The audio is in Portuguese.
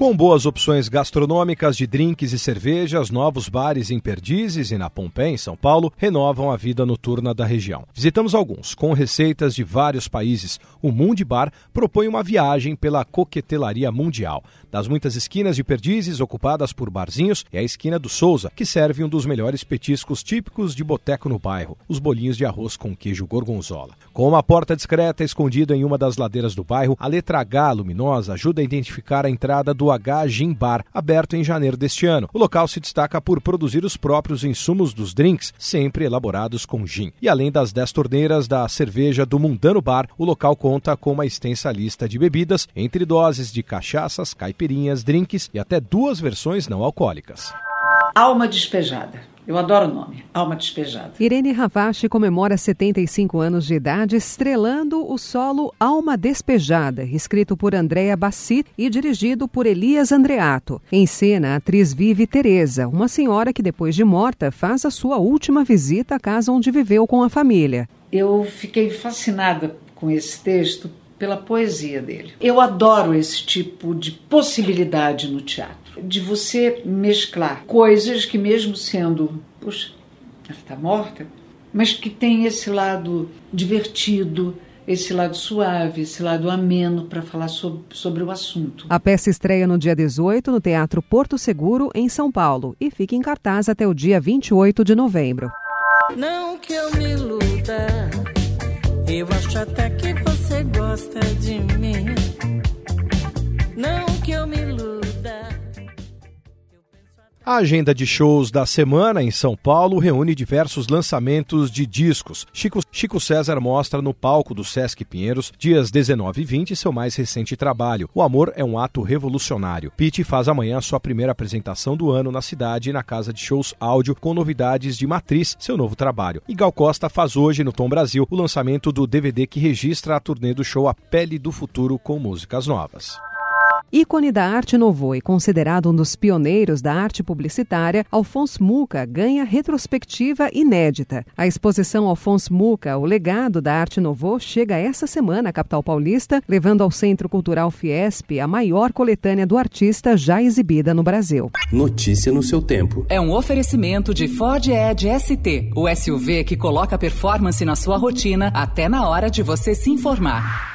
Com boas opções gastronômicas de drinks e cervejas, novos bares em Perdizes e na Pompeia, em São Paulo, renovam a vida noturna da região. Visitamos alguns, com receitas de vários países. O Mundi Bar propõe uma viagem pela coquetelaria mundial. Das muitas esquinas de Perdizes ocupadas por barzinhos, é a esquina do Souza, que serve um dos melhores petiscos típicos de boteco no bairro, os bolinhos de arroz com queijo gorgonzola. Com uma porta discreta escondida em uma das ladeiras do bairro, a letra H luminosa ajuda a identificar a entrada do H Gin Bar, aberto em janeiro deste ano. O local se destaca por produzir os próprios insumos dos drinks, sempre elaborados com gin. E além das 10 torneiras da cerveja do Mundano Bar, o local conta com uma extensa lista de bebidas, entre doses de cachaças, caipirinhas, drinks e até duas versões não alcoólicas. Alma despejada. Eu adoro o nome, Alma Despejada. Irene Ravache comemora 75 anos de idade estrelando o solo Alma Despejada, escrito por Andréa Bassi e dirigido por Elias Andreato. Em cena, a atriz vive Teresa, uma senhora que depois de morta faz a sua última visita à casa onde viveu com a família. Eu fiquei fascinada com esse texto pela poesia dele. Eu adoro esse tipo de possibilidade no teatro de você mesclar coisas que, mesmo sendo, puxa, ela está morta, mas que tem esse lado divertido, esse lado suave, esse lado ameno para falar sobre, sobre o assunto. A peça estreia no dia 18 no Teatro Porto Seguro, em São Paulo, e fica em cartaz até o dia 28 de novembro. Não que eu me iluda, eu acho até que você gosta de mim. A agenda de shows da semana em São Paulo reúne diversos lançamentos de discos. Chico, Chico César mostra no palco do Sesc Pinheiros, dias 19 e 20, seu mais recente trabalho. O Amor é um ato revolucionário. Pete faz amanhã sua primeira apresentação do ano na cidade na casa de shows áudio com novidades de Matriz, seu novo trabalho. E Gal Costa faz hoje no Tom Brasil o lançamento do DVD que registra a turnê do show A Pele do Futuro com músicas novas. Ícone da arte novo e considerado um dos pioneiros da arte publicitária, Alphonse Muca ganha retrospectiva inédita. A exposição Alphonse Muca, o legado da arte novo, chega essa semana à capital paulista, levando ao Centro Cultural Fiesp a maior coletânea do artista já exibida no Brasil. Notícia no seu tempo. É um oferecimento de Ford Edge ST, o SUV que coloca performance na sua rotina até na hora de você se informar.